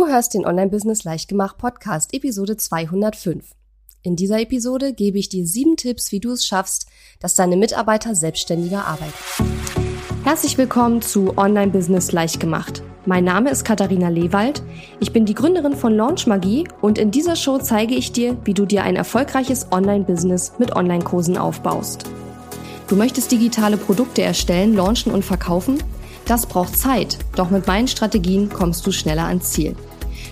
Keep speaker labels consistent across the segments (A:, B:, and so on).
A: Du hörst den Online-Business Leichtgemacht Podcast, Episode 205. In dieser Episode gebe ich dir sieben Tipps, wie du es schaffst, dass deine Mitarbeiter selbstständiger arbeiten. Herzlich willkommen zu Online-Business Leichtgemacht. Mein Name ist Katharina Lewald. Ich bin die Gründerin von Launch Magie und in dieser Show zeige ich dir, wie du dir ein erfolgreiches Online-Business mit Online-Kursen aufbaust. Du möchtest digitale Produkte erstellen, launchen und verkaufen? Das braucht Zeit, doch mit meinen Strategien kommst du schneller ans Ziel.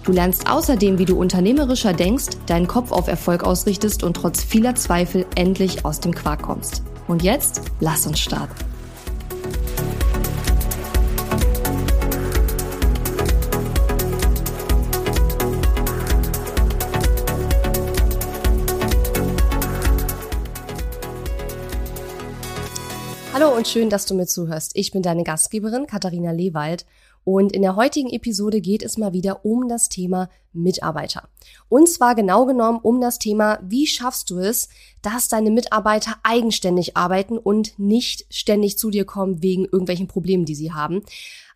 A: Du lernst außerdem, wie du unternehmerischer denkst, deinen Kopf auf Erfolg ausrichtest und trotz vieler Zweifel endlich aus dem Quark kommst. Und jetzt lass uns starten. Hallo und schön, dass du mir zuhörst. Ich bin deine Gastgeberin Katharina Lewald und in der heutigen Episode geht es mal wieder um das Thema Mitarbeiter. Und zwar genau genommen um das Thema, wie schaffst du es, dass deine Mitarbeiter eigenständig arbeiten und nicht ständig zu dir kommen wegen irgendwelchen Problemen, die sie haben.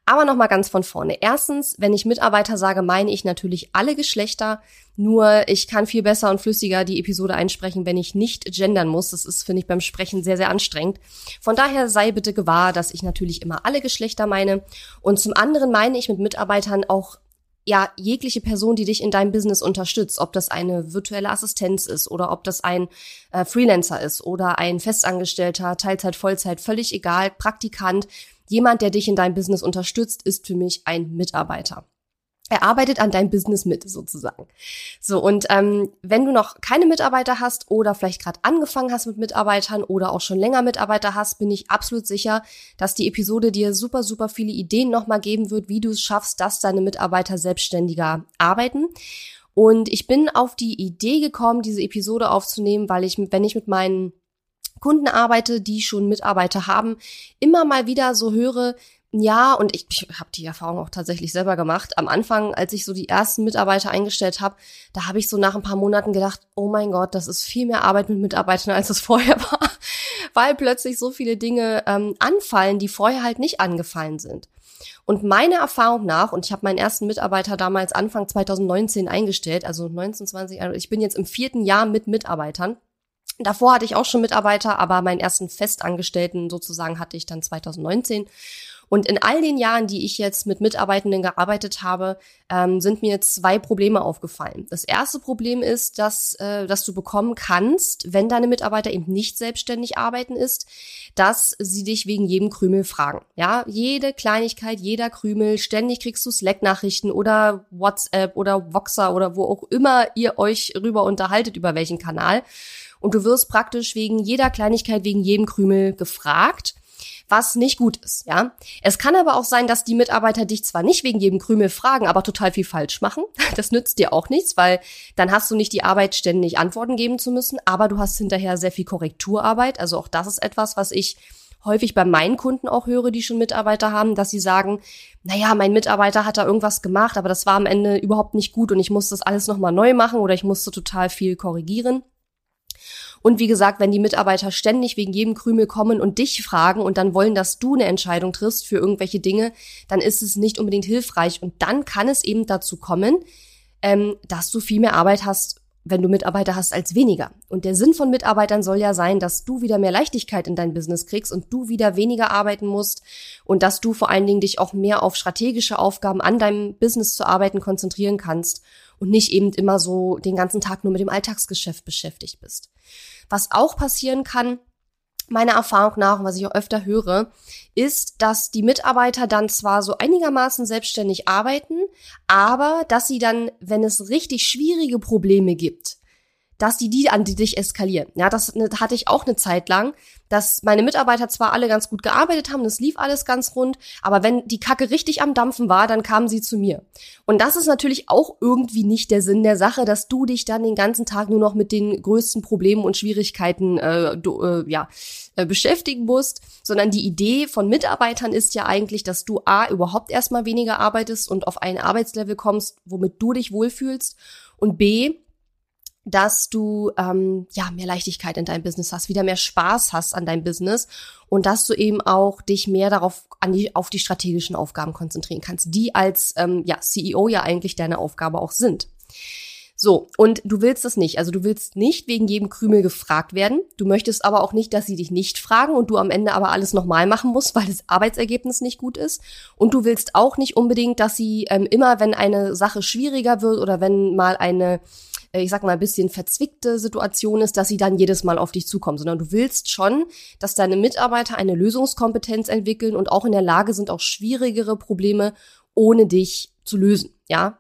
A: Aber nochmal ganz von vorne. Erstens, wenn ich Mitarbeiter sage, meine ich natürlich alle Geschlechter. Nur ich kann viel besser und flüssiger die Episode einsprechen, wenn ich nicht gendern muss. Das ist, finde ich, beim Sprechen sehr, sehr anstrengend. Von daher sei bitte gewahr, dass ich natürlich immer alle Geschlechter meine. Und zum anderen meine ich mit Mitarbeitern auch ja, jegliche Person, die dich in deinem Business unterstützt, ob das eine virtuelle Assistenz ist oder ob das ein äh, Freelancer ist oder ein Festangestellter, Teilzeit, Vollzeit, völlig egal, Praktikant, Jemand, der dich in deinem Business unterstützt, ist für mich ein Mitarbeiter. Er arbeitet an deinem Business mit, sozusagen. So, und ähm, wenn du noch keine Mitarbeiter hast oder vielleicht gerade angefangen hast mit Mitarbeitern oder auch schon länger Mitarbeiter hast, bin ich absolut sicher, dass die Episode dir super, super viele Ideen nochmal geben wird, wie du es schaffst, dass deine Mitarbeiter selbstständiger arbeiten. Und ich bin auf die Idee gekommen, diese Episode aufzunehmen, weil ich, wenn ich mit meinen Kunden arbeite, die schon Mitarbeiter haben, immer mal wieder so höre, ja, und ich, ich habe die Erfahrung auch tatsächlich selber gemacht. Am Anfang, als ich so die ersten Mitarbeiter eingestellt habe, da habe ich so nach ein paar Monaten gedacht, oh mein Gott, das ist viel mehr Arbeit mit Mitarbeitern, als es vorher war, weil plötzlich so viele Dinge ähm, anfallen, die vorher halt nicht angefallen sind. Und meiner Erfahrung nach, und ich habe meinen ersten Mitarbeiter damals Anfang 2019 eingestellt, also 19, 20, also ich bin jetzt im vierten Jahr mit Mitarbeitern, Davor hatte ich auch schon Mitarbeiter, aber meinen ersten Festangestellten sozusagen hatte ich dann 2019. Und in all den Jahren, die ich jetzt mit Mitarbeitenden gearbeitet habe, ähm, sind mir zwei Probleme aufgefallen. Das erste Problem ist, dass, äh, dass du bekommen kannst, wenn deine Mitarbeiter eben nicht selbstständig arbeiten, ist, dass sie dich wegen jedem Krümel fragen. Ja, jede Kleinigkeit, jeder Krümel, ständig kriegst du Slack-Nachrichten oder WhatsApp oder Voxer oder wo auch immer ihr euch rüber unterhaltet, über welchen Kanal und du wirst praktisch wegen jeder Kleinigkeit, wegen jedem Krümel gefragt was nicht gut ist, ja. Es kann aber auch sein, dass die Mitarbeiter dich zwar nicht wegen jedem Krümel fragen, aber total viel falsch machen. Das nützt dir auch nichts, weil dann hast du nicht die Arbeit, ständig Antworten geben zu müssen, aber du hast hinterher sehr viel Korrekturarbeit. Also auch das ist etwas, was ich häufig bei meinen Kunden auch höre, die schon Mitarbeiter haben, dass sie sagen, naja, mein Mitarbeiter hat da irgendwas gemacht, aber das war am Ende überhaupt nicht gut und ich muss das alles nochmal neu machen oder ich musste total viel korrigieren. Und wie gesagt, wenn die Mitarbeiter ständig wegen jedem Krümel kommen und dich fragen und dann wollen, dass du eine Entscheidung triffst für irgendwelche Dinge, dann ist es nicht unbedingt hilfreich. Und dann kann es eben dazu kommen, ähm, dass du viel mehr Arbeit hast, wenn du Mitarbeiter hast, als weniger. Und der Sinn von Mitarbeitern soll ja sein, dass du wieder mehr Leichtigkeit in dein Business kriegst und du wieder weniger arbeiten musst und dass du vor allen Dingen dich auch mehr auf strategische Aufgaben an deinem Business zu arbeiten konzentrieren kannst und nicht eben immer so den ganzen Tag nur mit dem Alltagsgeschäft beschäftigt bist. Was auch passieren kann, meiner Erfahrung nach und was ich auch öfter höre, ist, dass die Mitarbeiter dann zwar so einigermaßen selbstständig arbeiten, aber dass sie dann, wenn es richtig schwierige Probleme gibt, dass die die an dich eskalieren. Ja, das ne, hatte ich auch eine Zeit lang, dass meine Mitarbeiter zwar alle ganz gut gearbeitet haben, das lief alles ganz rund, aber wenn die Kacke richtig am Dampfen war, dann kamen sie zu mir. Und das ist natürlich auch irgendwie nicht der Sinn der Sache, dass du dich dann den ganzen Tag nur noch mit den größten Problemen und Schwierigkeiten äh, du, äh, ja, äh, beschäftigen musst, sondern die Idee von Mitarbeitern ist ja eigentlich, dass du A, überhaupt erstmal weniger arbeitest und auf ein Arbeitslevel kommst, womit du dich wohlfühlst und B, dass du ähm, ja mehr Leichtigkeit in deinem Business hast, wieder mehr Spaß hast an deinem Business und dass du eben auch dich mehr darauf an die auf die strategischen Aufgaben konzentrieren kannst, die als ähm, ja CEO ja eigentlich deine Aufgabe auch sind. So, und du willst das nicht. Also du willst nicht wegen jedem Krümel gefragt werden. Du möchtest aber auch nicht, dass sie dich nicht fragen und du am Ende aber alles nochmal machen musst, weil das Arbeitsergebnis nicht gut ist. Und du willst auch nicht unbedingt, dass sie ähm, immer, wenn eine Sache schwieriger wird oder wenn mal eine ich sag mal, ein bisschen verzwickte Situation ist, dass sie dann jedes Mal auf dich zukommen, sondern du willst schon, dass deine Mitarbeiter eine Lösungskompetenz entwickeln und auch in der Lage sind, auch schwierigere Probleme ohne dich zu lösen, ja?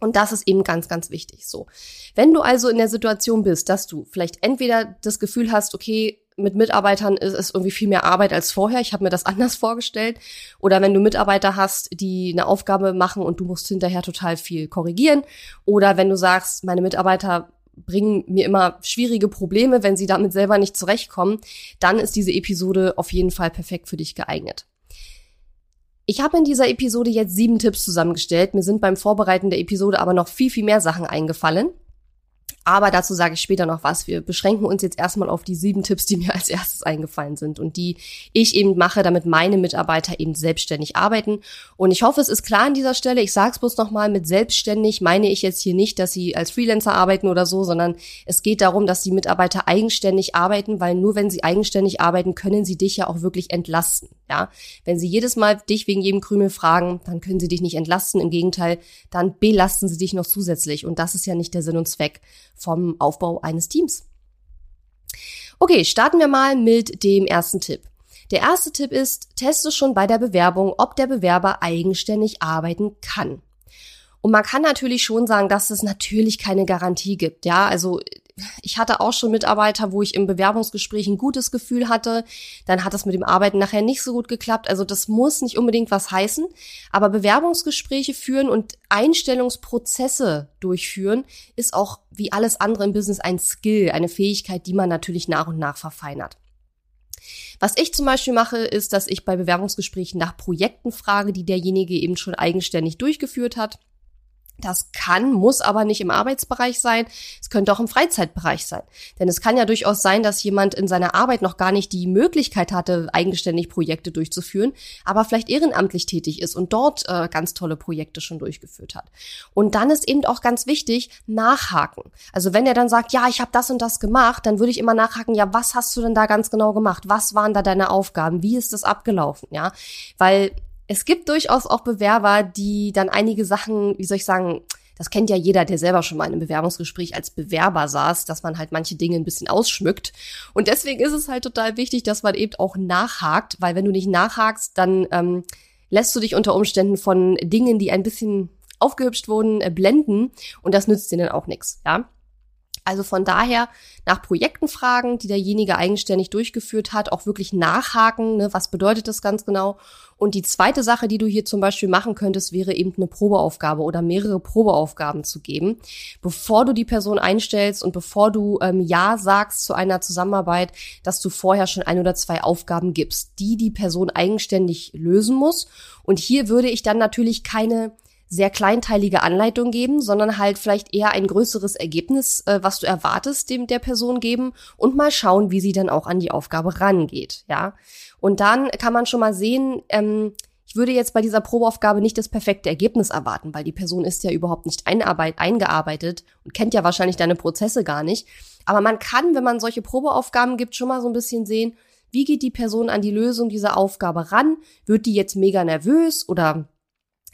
A: Und das ist eben ganz, ganz wichtig. So. Wenn du also in der Situation bist, dass du vielleicht entweder das Gefühl hast, okay, mit Mitarbeitern ist es irgendwie viel mehr Arbeit als vorher. Ich habe mir das anders vorgestellt. Oder wenn du Mitarbeiter hast, die eine Aufgabe machen und du musst hinterher total viel korrigieren. Oder wenn du sagst, meine Mitarbeiter bringen mir immer schwierige Probleme, wenn sie damit selber nicht zurechtkommen, dann ist diese Episode auf jeden Fall perfekt für dich geeignet. Ich habe in dieser Episode jetzt sieben Tipps zusammengestellt. Mir sind beim Vorbereiten der Episode aber noch viel, viel mehr Sachen eingefallen. Aber dazu sage ich später noch was. Wir beschränken uns jetzt erstmal auf die sieben Tipps, die mir als erstes eingefallen sind und die ich eben mache, damit meine Mitarbeiter eben selbstständig arbeiten. Und ich hoffe, es ist klar an dieser Stelle. Ich sage es bloß nochmal, mit selbstständig meine ich jetzt hier nicht, dass sie als Freelancer arbeiten oder so, sondern es geht darum, dass die Mitarbeiter eigenständig arbeiten, weil nur wenn sie eigenständig arbeiten, können sie dich ja auch wirklich entlasten. Ja, wenn sie jedes Mal dich wegen jedem Krümel fragen, dann können sie dich nicht entlasten. Im Gegenteil, dann belasten sie dich noch zusätzlich. Und das ist ja nicht der Sinn und Zweck vom Aufbau eines Teams. Okay, starten wir mal mit dem ersten Tipp. Der erste Tipp ist, teste schon bei der Bewerbung, ob der Bewerber eigenständig arbeiten kann. Und man kann natürlich schon sagen, dass es natürlich keine Garantie gibt. Ja, also ich hatte auch schon Mitarbeiter, wo ich im Bewerbungsgespräch ein gutes Gefühl hatte. Dann hat es mit dem Arbeiten nachher nicht so gut geklappt. Also das muss nicht unbedingt was heißen. Aber Bewerbungsgespräche führen und Einstellungsprozesse durchführen ist auch wie alles andere im Business ein Skill, eine Fähigkeit, die man natürlich nach und nach verfeinert. Was ich zum Beispiel mache, ist, dass ich bei Bewerbungsgesprächen nach Projekten frage, die derjenige eben schon eigenständig durchgeführt hat. Das kann, muss aber nicht im Arbeitsbereich sein. Es könnte auch im Freizeitbereich sein. Denn es kann ja durchaus sein, dass jemand in seiner Arbeit noch gar nicht die Möglichkeit hatte, eigenständig Projekte durchzuführen, aber vielleicht ehrenamtlich tätig ist und dort äh, ganz tolle Projekte schon durchgeführt hat. Und dann ist eben auch ganz wichtig, nachhaken. Also wenn er dann sagt, ja, ich habe das und das gemacht, dann würde ich immer nachhaken, ja, was hast du denn da ganz genau gemacht? Was waren da deine Aufgaben? Wie ist das abgelaufen? Ja, weil es gibt durchaus auch Bewerber, die dann einige Sachen, wie soll ich sagen, das kennt ja jeder, der selber schon mal in einem Bewerbungsgespräch als Bewerber saß, dass man halt manche Dinge ein bisschen ausschmückt. Und deswegen ist es halt total wichtig, dass man eben auch nachhakt, weil wenn du nicht nachhakst, dann ähm, lässt du dich unter Umständen von Dingen, die ein bisschen aufgehübscht wurden, äh, blenden und das nützt dir dann auch nichts, ja. Also von daher nach Projekten fragen, die derjenige eigenständig durchgeführt hat, auch wirklich nachhaken, ne, was bedeutet das ganz genau. Und die zweite Sache, die du hier zum Beispiel machen könntest, wäre eben eine Probeaufgabe oder mehrere Probeaufgaben zu geben, bevor du die Person einstellst und bevor du ähm, Ja sagst zu einer Zusammenarbeit, dass du vorher schon ein oder zwei Aufgaben gibst, die die Person eigenständig lösen muss. Und hier würde ich dann natürlich keine sehr kleinteilige Anleitung geben, sondern halt vielleicht eher ein größeres Ergebnis, äh, was du erwartest, dem der Person geben und mal schauen, wie sie dann auch an die Aufgabe rangeht, ja. Und dann kann man schon mal sehen, ähm, ich würde jetzt bei dieser Probeaufgabe nicht das perfekte Ergebnis erwarten, weil die Person ist ja überhaupt nicht eingearbeitet und kennt ja wahrscheinlich deine Prozesse gar nicht. Aber man kann, wenn man solche Probeaufgaben gibt, schon mal so ein bisschen sehen, wie geht die Person an die Lösung dieser Aufgabe ran? Wird die jetzt mega nervös oder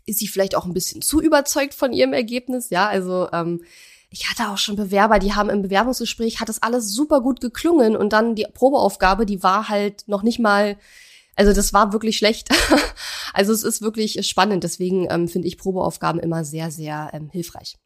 A: ist sie vielleicht auch ein bisschen zu überzeugt von ihrem Ergebnis? Ja, also ähm, ich hatte auch schon Bewerber, die haben im Bewerbungsgespräch, hat das alles super gut geklungen und dann die Probeaufgabe, die war halt noch nicht mal, also das war wirklich schlecht. also es ist wirklich spannend, deswegen ähm, finde ich Probeaufgaben immer sehr, sehr ähm, hilfreich.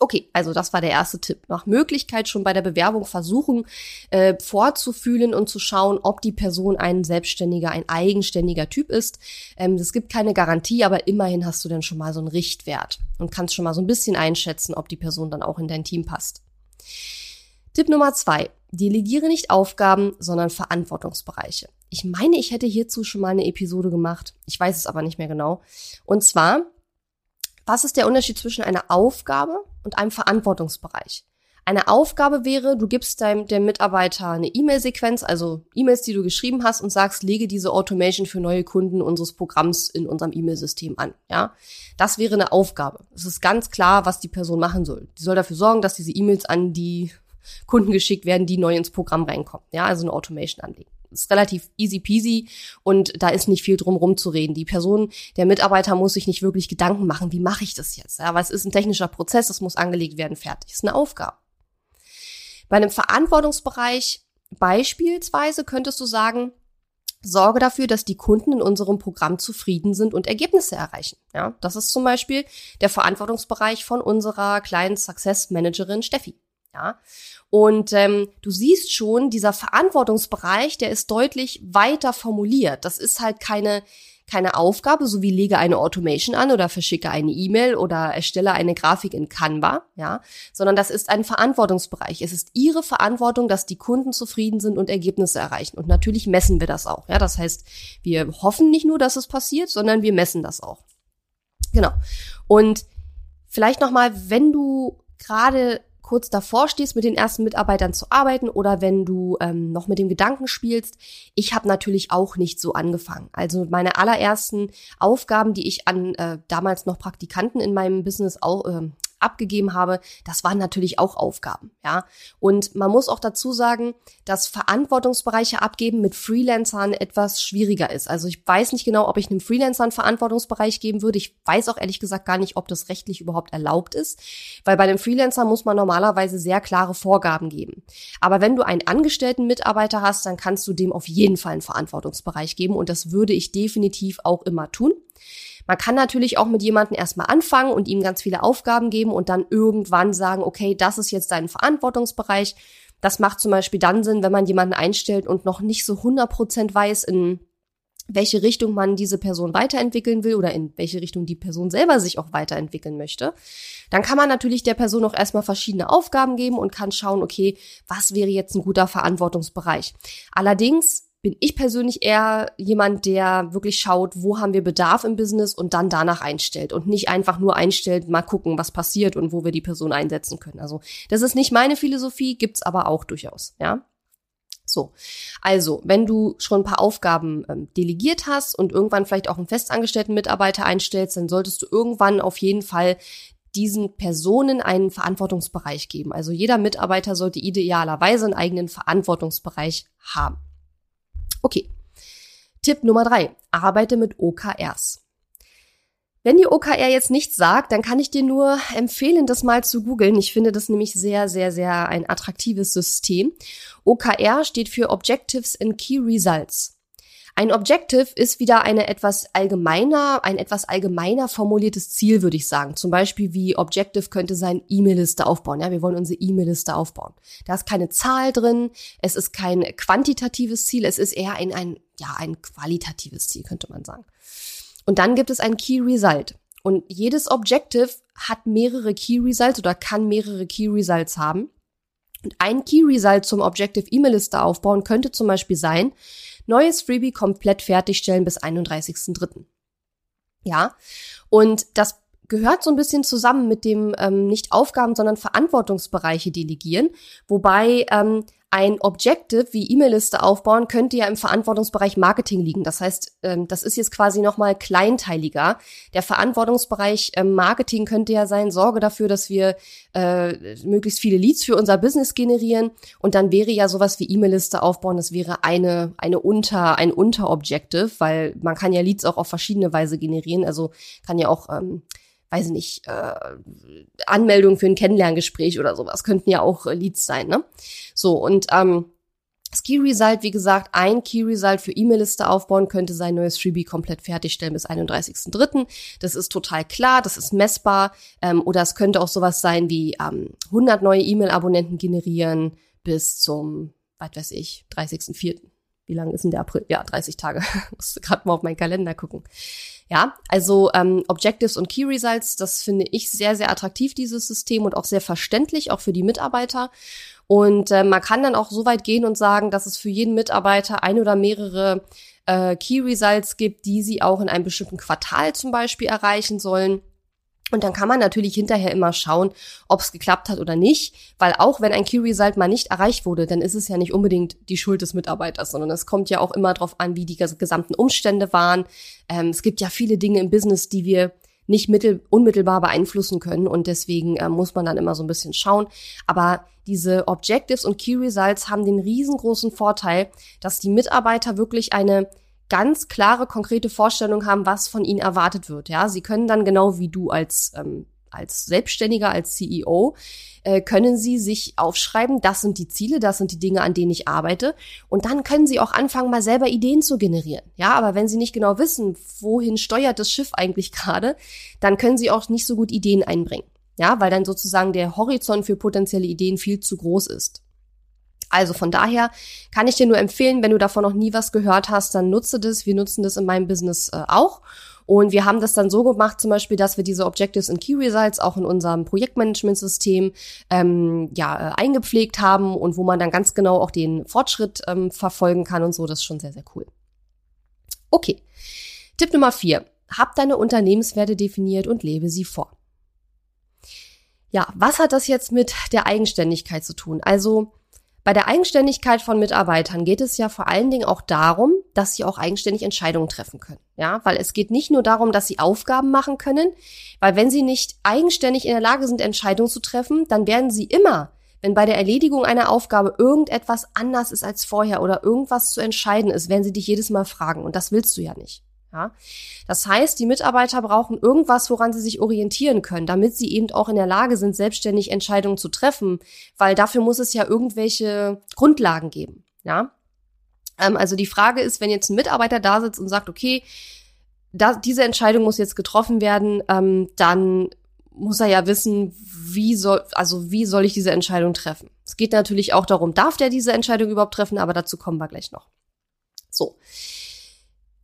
A: Okay, also das war der erste Tipp. Nach Möglichkeit schon bei der Bewerbung versuchen, äh, vorzufühlen und zu schauen, ob die Person ein selbstständiger, ein eigenständiger Typ ist. Ähm, es gibt keine Garantie, aber immerhin hast du dann schon mal so einen Richtwert und kannst schon mal so ein bisschen einschätzen, ob die Person dann auch in dein Team passt. Tipp Nummer zwei. Delegiere nicht Aufgaben, sondern Verantwortungsbereiche. Ich meine, ich hätte hierzu schon mal eine Episode gemacht. Ich weiß es aber nicht mehr genau. Und zwar was ist der Unterschied zwischen einer Aufgabe und einem Verantwortungsbereich? Eine Aufgabe wäre, du gibst deinem dem Mitarbeiter eine E-Mail-Sequenz, also E-Mails, die du geschrieben hast und sagst, lege diese Automation für neue Kunden unseres Programms in unserem E-Mail-System an. Ja, das wäre eine Aufgabe. Es ist ganz klar, was die Person machen soll. Die soll dafür sorgen, dass diese E-Mails an die Kunden geschickt werden, die neu ins Programm reinkommen. Ja, also eine Automation anlegen ist relativ easy peasy und da ist nicht viel drum rumzureden. Die Person, der Mitarbeiter muss sich nicht wirklich Gedanken machen, wie mache ich das jetzt? Ja, weil es ist ein technischer Prozess, es muss angelegt werden, fertig. Das ist eine Aufgabe. Bei einem Verantwortungsbereich beispielsweise könntest du sagen, sorge dafür, dass die Kunden in unserem Programm zufrieden sind und Ergebnisse erreichen. Ja, das ist zum Beispiel der Verantwortungsbereich von unserer kleinen Success Managerin Steffi. Ja, und ähm, du siehst schon, dieser Verantwortungsbereich, der ist deutlich weiter formuliert. Das ist halt keine keine Aufgabe, so wie lege eine Automation an oder verschicke eine E-Mail oder erstelle eine Grafik in Canva, ja, sondern das ist ein Verantwortungsbereich. Es ist ihre Verantwortung, dass die Kunden zufrieden sind und Ergebnisse erreichen. Und natürlich messen wir das auch, ja. Das heißt, wir hoffen nicht nur, dass es passiert, sondern wir messen das auch. Genau. Und vielleicht nochmal, wenn du gerade kurz davor stehst, mit den ersten Mitarbeitern zu arbeiten oder wenn du ähm, noch mit dem Gedanken spielst. Ich habe natürlich auch nicht so angefangen. Also meine allerersten Aufgaben, die ich an äh, damals noch Praktikanten in meinem Business auch, äh, abgegeben habe, das waren natürlich auch Aufgaben, ja. Und man muss auch dazu sagen, dass Verantwortungsbereiche abgeben mit Freelancern etwas schwieriger ist. Also ich weiß nicht genau, ob ich einem Freelancer einen Verantwortungsbereich geben würde. Ich weiß auch ehrlich gesagt gar nicht, ob das rechtlich überhaupt erlaubt ist, weil bei einem Freelancer muss man normalerweise sehr klare Vorgaben geben. Aber wenn du einen angestellten Mitarbeiter hast, dann kannst du dem auf jeden Fall einen Verantwortungsbereich geben und das würde ich definitiv auch immer tun. Man kann natürlich auch mit jemandem erstmal anfangen und ihm ganz viele Aufgaben geben und dann irgendwann sagen, okay, das ist jetzt dein Verantwortungsbereich. Das macht zum Beispiel dann Sinn, wenn man jemanden einstellt und noch nicht so 100% weiß, in welche Richtung man diese Person weiterentwickeln will oder in welche Richtung die Person selber sich auch weiterentwickeln möchte, dann kann man natürlich der Person auch erstmal verschiedene Aufgaben geben und kann schauen, okay, was wäre jetzt ein guter Verantwortungsbereich. Allerdings bin ich persönlich eher jemand, der wirklich schaut, wo haben wir Bedarf im Business und dann danach einstellt und nicht einfach nur einstellt, mal gucken, was passiert und wo wir die Person einsetzen können. Also das ist nicht meine Philosophie, gibt's aber auch durchaus, ja. So, also wenn du schon ein paar Aufgaben ähm, delegiert hast und irgendwann vielleicht auch einen festangestellten Mitarbeiter einstellst, dann solltest du irgendwann auf jeden Fall diesen Personen einen Verantwortungsbereich geben. Also jeder Mitarbeiter sollte idealerweise einen eigenen Verantwortungsbereich haben. Okay. Tipp Nummer drei. Arbeite mit OKRs. Wenn die OKR jetzt nichts sagt, dann kann ich dir nur empfehlen, das mal zu googeln. Ich finde das nämlich sehr, sehr, sehr ein attraktives System. OKR steht für Objectives and Key Results. Ein Objective ist wieder eine etwas allgemeiner, ein etwas allgemeiner formuliertes Ziel, würde ich sagen. Zum Beispiel wie Objective könnte sein E-Mail-Liste aufbauen. Ja, wir wollen unsere E-Mail-Liste aufbauen. Da ist keine Zahl drin. Es ist kein quantitatives Ziel. Es ist eher ein, ein, ja, ein qualitatives Ziel, könnte man sagen. Und dann gibt es ein Key Result. Und jedes Objective hat mehrere Key Results oder kann mehrere Key Results haben. Und ein Key Result zum Objective E-Mail-Liste aufbauen könnte zum Beispiel sein, neues Freebie komplett fertigstellen bis 31.03. Ja, und das gehört so ein bisschen zusammen mit dem ähm, nicht Aufgaben, sondern Verantwortungsbereiche delegieren, wobei ähm, ein Objective wie E-Mail-Liste aufbauen könnte ja im Verantwortungsbereich Marketing liegen. Das heißt, ähm, das ist jetzt quasi nochmal kleinteiliger. Der Verantwortungsbereich ähm, Marketing könnte ja sein, sorge dafür, dass wir äh, möglichst viele Leads für unser Business generieren. Und dann wäre ja sowas wie E-Mail-Liste aufbauen, das wäre eine, eine Unter, ein Unterobjective, weil man kann ja Leads auch auf verschiedene Weise generieren. Also kann ja auch ähm, weiß nicht, äh, Anmeldung für ein Kennenlerngespräch oder sowas könnten ja auch äh, Leads sein, ne? So, und ähm, das Key Result, wie gesagt, ein Key Result für E-Mail-Liste aufbauen könnte sein neues Freebie komplett fertigstellen bis 31.03. Das ist total klar, das ist messbar. Ähm, oder es könnte auch sowas sein wie ähm, 100 neue E-Mail-Abonnenten generieren bis zum, was weiß ich, 30.04. Wie lange ist denn der April? Ja, 30 Tage. Muss gerade mal auf meinen Kalender gucken. Ja, also ähm, Objectives und Key Results, das finde ich sehr, sehr attraktiv, dieses System und auch sehr verständlich, auch für die Mitarbeiter. Und äh, man kann dann auch so weit gehen und sagen, dass es für jeden Mitarbeiter ein oder mehrere äh, Key Results gibt, die sie auch in einem bestimmten Quartal zum Beispiel erreichen sollen. Und dann kann man natürlich hinterher immer schauen, ob es geklappt hat oder nicht, weil auch wenn ein Key Result mal nicht erreicht wurde, dann ist es ja nicht unbedingt die Schuld des Mitarbeiters, sondern es kommt ja auch immer darauf an, wie die gesamten Umstände waren. Ähm, es gibt ja viele Dinge im Business, die wir nicht mittel, unmittelbar beeinflussen können und deswegen äh, muss man dann immer so ein bisschen schauen. Aber diese Objectives und Key Results haben den riesengroßen Vorteil, dass die Mitarbeiter wirklich eine ganz klare, konkrete Vorstellung haben, was von ihnen erwartet wird. Ja, sie können dann genau wie du als ähm, als Selbstständiger, als CEO, äh, können Sie sich aufschreiben, das sind die Ziele, das sind die Dinge, an denen ich arbeite. Und dann können Sie auch anfangen, mal selber Ideen zu generieren. Ja, aber wenn Sie nicht genau wissen, wohin steuert das Schiff eigentlich gerade, dann können Sie auch nicht so gut Ideen einbringen. Ja, weil dann sozusagen der Horizont für potenzielle Ideen viel zu groß ist. Also von daher kann ich dir nur empfehlen, wenn du davon noch nie was gehört hast, dann nutze das. Wir nutzen das in meinem Business äh, auch. Und wir haben das dann so gemacht, zum Beispiel, dass wir diese Objectives und Key Results auch in unserem Projektmanagementsystem ähm, ja, äh, eingepflegt haben und wo man dann ganz genau auch den Fortschritt ähm, verfolgen kann und so. Das ist schon sehr, sehr cool. Okay. Tipp Nummer vier. Hab deine Unternehmenswerte definiert und lebe sie vor. Ja, was hat das jetzt mit der Eigenständigkeit zu tun? Also, bei der Eigenständigkeit von Mitarbeitern geht es ja vor allen Dingen auch darum, dass sie auch eigenständig Entscheidungen treffen können. Ja, weil es geht nicht nur darum, dass sie Aufgaben machen können, weil wenn sie nicht eigenständig in der Lage sind, Entscheidungen zu treffen, dann werden sie immer, wenn bei der Erledigung einer Aufgabe irgendetwas anders ist als vorher oder irgendwas zu entscheiden ist, werden sie dich jedes Mal fragen. Und das willst du ja nicht. Ja? Das heißt, die Mitarbeiter brauchen irgendwas, woran sie sich orientieren können, damit sie eben auch in der Lage sind, selbstständig Entscheidungen zu treffen, weil dafür muss es ja irgendwelche Grundlagen geben. Ja? Ähm, also die Frage ist, wenn jetzt ein Mitarbeiter da sitzt und sagt, okay, da, diese Entscheidung muss jetzt getroffen werden, ähm, dann muss er ja wissen, wie soll, also wie soll ich diese Entscheidung treffen? Es geht natürlich auch darum, darf der diese Entscheidung überhaupt treffen, aber dazu kommen wir gleich noch. So.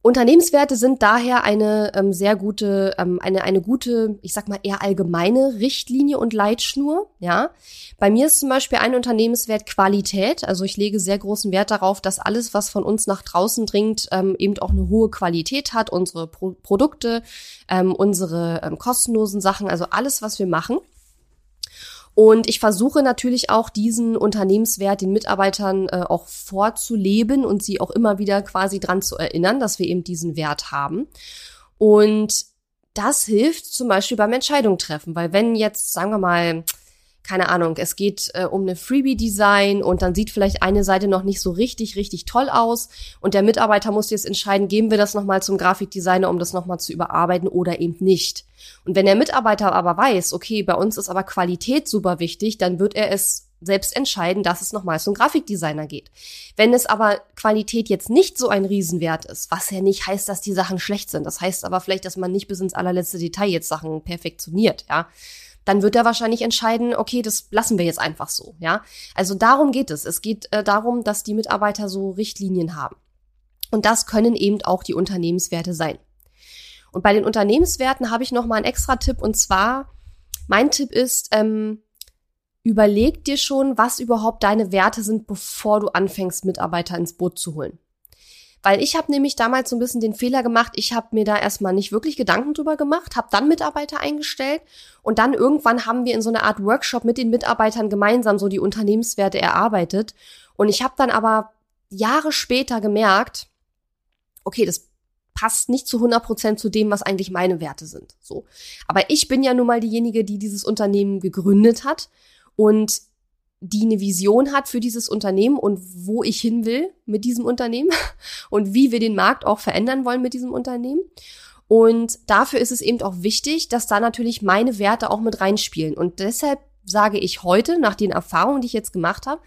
A: Unternehmenswerte sind daher eine ähm, sehr gute, ähm, eine, eine gute, ich sag mal eher allgemeine Richtlinie und Leitschnur. Ja, bei mir ist zum Beispiel ein Unternehmenswert Qualität. Also ich lege sehr großen Wert darauf, dass alles, was von uns nach draußen dringt, ähm, eben auch eine hohe Qualität hat. Unsere Pro Produkte, ähm, unsere ähm, kostenlosen Sachen, also alles, was wir machen. Und ich versuche natürlich auch diesen Unternehmenswert den Mitarbeitern äh, auch vorzuleben und sie auch immer wieder quasi dran zu erinnern, dass wir eben diesen Wert haben. Und das hilft zum Beispiel beim Entscheidung treffen, weil wenn jetzt, sagen wir mal, keine Ahnung, es geht äh, um eine Freebie-Design und dann sieht vielleicht eine Seite noch nicht so richtig, richtig toll aus und der Mitarbeiter muss jetzt entscheiden, geben wir das nochmal zum Grafikdesigner, um das nochmal zu überarbeiten oder eben nicht. Und wenn der Mitarbeiter aber weiß, okay, bei uns ist aber Qualität super wichtig, dann wird er es selbst entscheiden, dass es nochmal zum Grafikdesigner geht. Wenn es aber Qualität jetzt nicht so ein Riesenwert ist, was ja nicht heißt, dass die Sachen schlecht sind, das heißt aber vielleicht, dass man nicht bis ins allerletzte Detail jetzt Sachen perfektioniert, ja, dann wird er wahrscheinlich entscheiden, okay, das lassen wir jetzt einfach so, ja. Also darum geht es. Es geht äh, darum, dass die Mitarbeiter so Richtlinien haben. Und das können eben auch die Unternehmenswerte sein. Und bei den Unternehmenswerten habe ich noch mal einen extra Tipp und zwar, mein Tipp ist, ähm, überleg dir schon, was überhaupt deine Werte sind, bevor du anfängst, Mitarbeiter ins Boot zu holen. Weil ich habe nämlich damals so ein bisschen den Fehler gemacht, ich habe mir da erstmal nicht wirklich Gedanken drüber gemacht, habe dann Mitarbeiter eingestellt und dann irgendwann haben wir in so einer Art Workshop mit den Mitarbeitern gemeinsam so die Unternehmenswerte erarbeitet. Und ich habe dann aber Jahre später gemerkt, okay, das passt nicht zu 100 Prozent zu dem, was eigentlich meine Werte sind. So. Aber ich bin ja nun mal diejenige, die dieses Unternehmen gegründet hat. Und die eine Vision hat für dieses Unternehmen und wo ich hin will mit diesem Unternehmen und wie wir den Markt auch verändern wollen mit diesem Unternehmen. Und dafür ist es eben auch wichtig, dass da natürlich meine Werte auch mit reinspielen. Und deshalb sage ich heute, nach den Erfahrungen, die ich jetzt gemacht habe,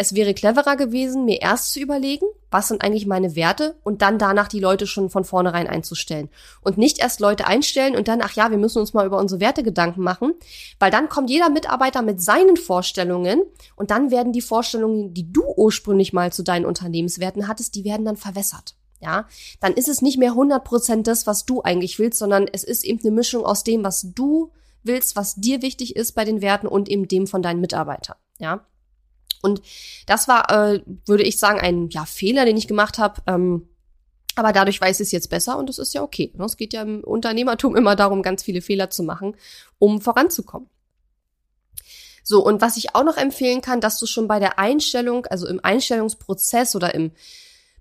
A: es wäre cleverer gewesen, mir erst zu überlegen, was sind eigentlich meine Werte und dann danach die Leute schon von vornherein einzustellen. Und nicht erst Leute einstellen und dann, ach ja, wir müssen uns mal über unsere Werte Gedanken machen, weil dann kommt jeder Mitarbeiter mit seinen Vorstellungen und dann werden die Vorstellungen, die du ursprünglich mal zu deinen Unternehmenswerten hattest, die werden dann verwässert. Ja, dann ist es nicht mehr 100% das, was du eigentlich willst, sondern es ist eben eine Mischung aus dem, was du willst, was dir wichtig ist bei den Werten und eben dem von deinen Mitarbeitern. Ja, und das war, äh, würde ich sagen, ein ja, Fehler, den ich gemacht habe. Ähm, Aber dadurch weiß ich es jetzt besser und das ist ja okay. Es geht ja im Unternehmertum immer darum, ganz viele Fehler zu machen, um voranzukommen. So, und was ich auch noch empfehlen kann, dass du schon bei der Einstellung, also im Einstellungsprozess oder im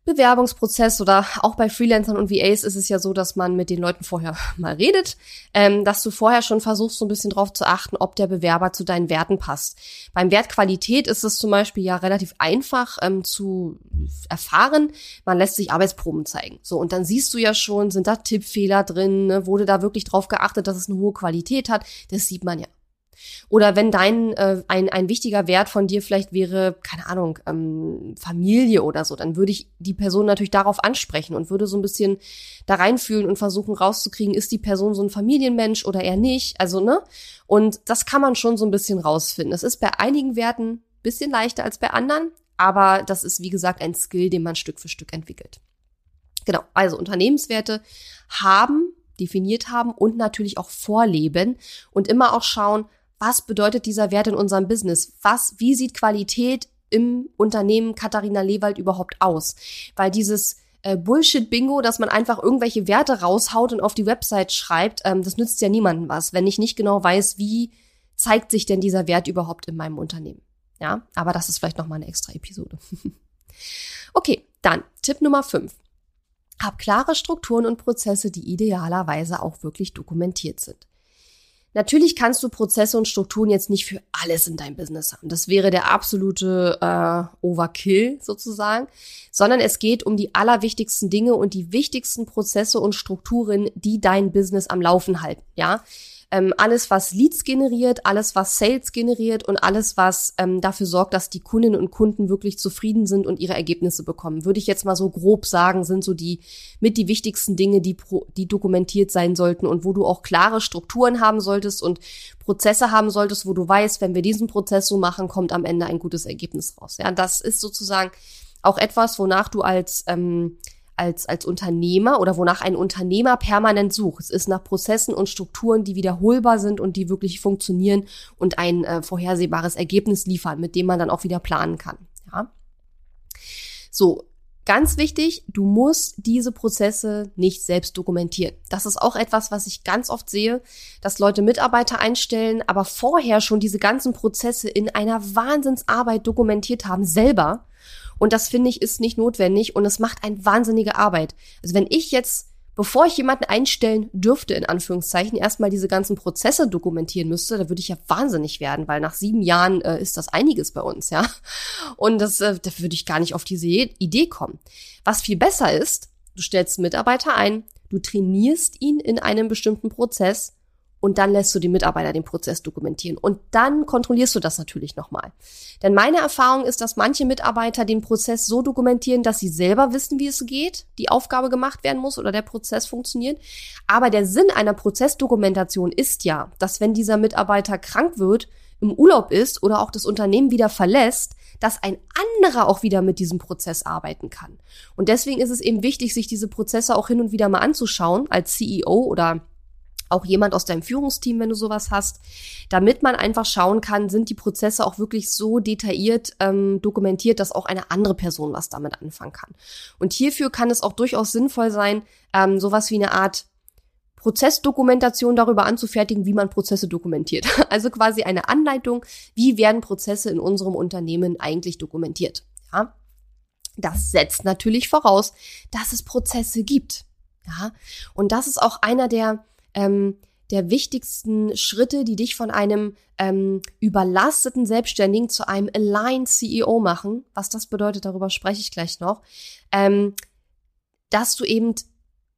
A: Bewerbungsprozess oder auch bei Freelancern und VAs ist es ja so, dass man mit den Leuten vorher mal redet, ähm, dass du vorher schon versuchst, so ein bisschen drauf zu achten, ob der Bewerber zu deinen Werten passt. Beim Wert Qualität ist es zum Beispiel ja relativ einfach ähm, zu erfahren. Man lässt sich Arbeitsproben zeigen. So, und dann siehst du ja schon, sind da Tippfehler drin, ne? wurde da wirklich drauf geachtet, dass es eine hohe Qualität hat. Das sieht man ja. Oder wenn dein äh, ein, ein wichtiger Wert von dir vielleicht wäre, keine Ahnung, ähm, Familie oder so, dann würde ich die Person natürlich darauf ansprechen und würde so ein bisschen da reinfühlen und versuchen rauszukriegen, ist die Person so ein Familienmensch oder eher nicht. Also, ne? Und das kann man schon so ein bisschen rausfinden. Es ist bei einigen Werten bisschen leichter als bei anderen, aber das ist, wie gesagt, ein Skill, den man Stück für Stück entwickelt. Genau, also Unternehmenswerte haben definiert haben und natürlich auch vorleben und immer auch schauen, was bedeutet dieser Wert in unserem Business? Was, wie sieht Qualität im Unternehmen Katharina Lewald überhaupt aus? Weil dieses äh, Bullshit-Bingo, dass man einfach irgendwelche Werte raushaut und auf die Website schreibt, ähm, das nützt ja niemandem was, wenn ich nicht genau weiß, wie zeigt sich denn dieser Wert überhaupt in meinem Unternehmen. Ja, aber das ist vielleicht nochmal eine extra Episode. okay, dann Tipp Nummer 5. Hab klare Strukturen und Prozesse, die idealerweise auch wirklich dokumentiert sind. Natürlich kannst du Prozesse und Strukturen jetzt nicht für alles in deinem Business haben. Das wäre der absolute äh, Overkill sozusagen, sondern es geht um die allerwichtigsten Dinge und die wichtigsten Prozesse und Strukturen, die dein Business am Laufen halten. Ja, ähm, alles, was Leads generiert, alles, was Sales generiert und alles, was ähm, dafür sorgt, dass die Kundinnen und Kunden wirklich zufrieden sind und ihre Ergebnisse bekommen. Würde ich jetzt mal so grob sagen, sind so die mit die wichtigsten Dinge, die, pro, die dokumentiert sein sollten und wo du auch klare Strukturen haben solltest und Prozesse haben solltest, wo du weißt, wenn wir diesen Prozess so machen, kommt am Ende ein gutes Ergebnis raus. Ja, das ist sozusagen auch etwas, wonach du als ähm, als, als Unternehmer oder wonach ein Unternehmer permanent sucht. Es ist nach Prozessen und Strukturen, die wiederholbar sind und die wirklich funktionieren und ein äh, vorhersehbares Ergebnis liefern, mit dem man dann auch wieder planen kann. Ja. So, Ganz wichtig, du musst diese Prozesse nicht selbst dokumentieren. Das ist auch etwas, was ich ganz oft sehe, dass Leute Mitarbeiter einstellen, aber vorher schon diese ganzen Prozesse in einer Wahnsinnsarbeit dokumentiert haben, selber und das finde ich ist nicht notwendig und es macht eine wahnsinnige Arbeit. Also wenn ich jetzt, bevor ich jemanden einstellen dürfte, in Anführungszeichen, erstmal diese ganzen Prozesse dokumentieren müsste, da würde ich ja wahnsinnig werden, weil nach sieben Jahren äh, ist das einiges bei uns, ja. Und das, äh, da würde ich gar nicht auf diese Idee kommen. Was viel besser ist, du stellst Mitarbeiter ein, du trainierst ihn in einem bestimmten Prozess und dann lässt du die Mitarbeiter den Prozess dokumentieren. Und dann kontrollierst du das natürlich nochmal. Denn meine Erfahrung ist, dass manche Mitarbeiter den Prozess so dokumentieren, dass sie selber wissen, wie es geht, die Aufgabe gemacht werden muss oder der Prozess funktioniert. Aber der Sinn einer Prozessdokumentation ist ja, dass wenn dieser Mitarbeiter krank wird, im Urlaub ist oder auch das Unternehmen wieder verlässt, dass ein anderer auch wieder mit diesem Prozess arbeiten kann. Und deswegen ist es eben wichtig, sich diese Prozesse auch hin und wieder mal anzuschauen als CEO oder auch jemand aus deinem Führungsteam, wenn du sowas hast, damit man einfach schauen kann, sind die Prozesse auch wirklich so detailliert ähm, dokumentiert, dass auch eine andere Person was damit anfangen kann. Und hierfür kann es auch durchaus sinnvoll sein, ähm, sowas wie eine Art Prozessdokumentation darüber anzufertigen, wie man Prozesse dokumentiert. Also quasi eine Anleitung, wie werden Prozesse in unserem Unternehmen eigentlich dokumentiert. Ja? Das setzt natürlich voraus, dass es Prozesse gibt. Ja? Und das ist auch einer der ähm, der wichtigsten Schritte, die dich von einem ähm, überlasteten Selbstständigen zu einem Aligned CEO machen. Was das bedeutet, darüber spreche ich gleich noch. Ähm, dass du eben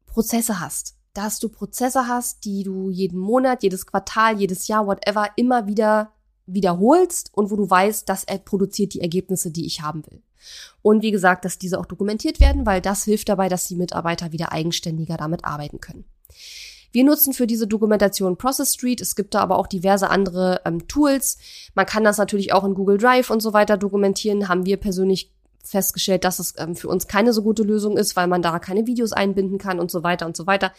A: Prozesse hast. Dass du Prozesse hast, die du jeden Monat, jedes Quartal, jedes Jahr, whatever, immer wieder wiederholst und wo du weißt, dass er produziert die Ergebnisse, die ich haben will. Und wie gesagt, dass diese auch dokumentiert werden, weil das hilft dabei, dass die Mitarbeiter wieder eigenständiger damit arbeiten können. Wir nutzen für diese Dokumentation Process Street. Es gibt da aber auch diverse andere ähm, Tools. Man kann das natürlich auch in Google Drive und so weiter dokumentieren. Haben wir persönlich festgestellt, dass es ähm, für uns keine so gute Lösung ist, weil man da keine Videos einbinden kann und so weiter und so weiter.